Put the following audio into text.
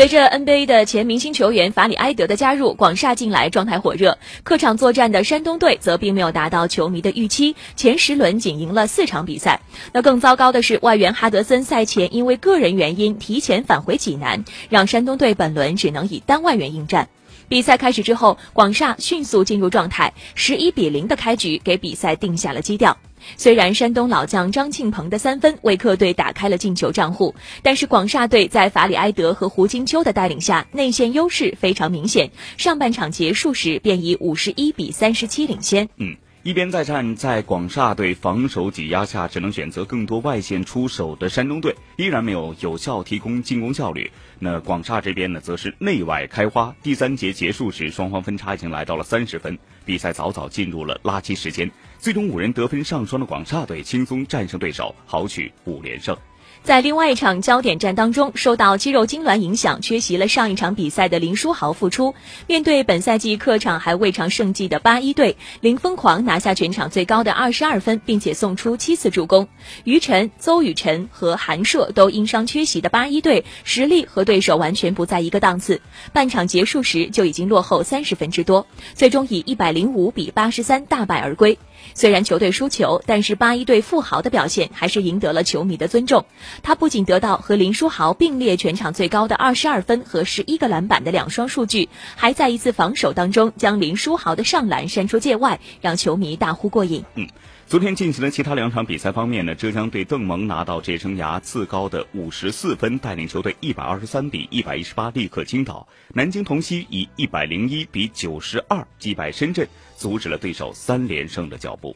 随着 NBA 的前明星球员法里埃德的加入，广厦近来状态火热。客场作战的山东队则并没有达到球迷的预期，前十轮仅赢了四场比赛。那更糟糕的是，外援哈德森赛前因为个人原因提前返回济南，让山东队本轮只能以单外援应战。比赛开始之后，广厦迅速进入状态，十一比零的开局给比赛定下了基调。虽然山东老将张庆鹏的三分为客队打开了进球账户，但是广厦队在法里埃德和胡金秋的带领下，内线优势非常明显。上半场结束时便以五十一比三十七领先。嗯。一边再战，在广厦队防守挤压下，只能选择更多外线出手的山东队，依然没有有效提供进攻效率。那广厦这边呢，则是内外开花。第三节结束时，双方分差已经来到了三十分，比赛早早进入了垃圾时间。最终五人得分上双的广厦队轻松战胜对手，豪取五连胜。在另外一场焦点战当中，受到肌肉痉挛影响，缺席了上一场比赛的林书豪复出。面对本赛季客场还未尝胜绩的八一队，林疯狂拿下全场最高的二十二分，并且送出七次助攻。于晨、邹雨辰和韩硕都因伤缺席的八一队，实力和对手完全不在一个档次。半场结束时就已经落后三十分之多，最终以一百零五比八十三大败而归。虽然球队输球，但是八一队富豪的表现还是赢得了球迷的尊重。他不仅得到和林书豪并列全场最高的二十二分和十一个篮板的两双数据，还在一次防守当中将林书豪的上篮扇出界外，让球迷大呼过瘾。嗯。昨天进行的其他两场比赛方面呢，浙江队邓蒙拿到职业生涯次高的五十四分，带领球队一百二十三比一百一十八力克青岛。南京同曦以一百零一比九十二击败深圳，阻止了对手三连胜的脚步。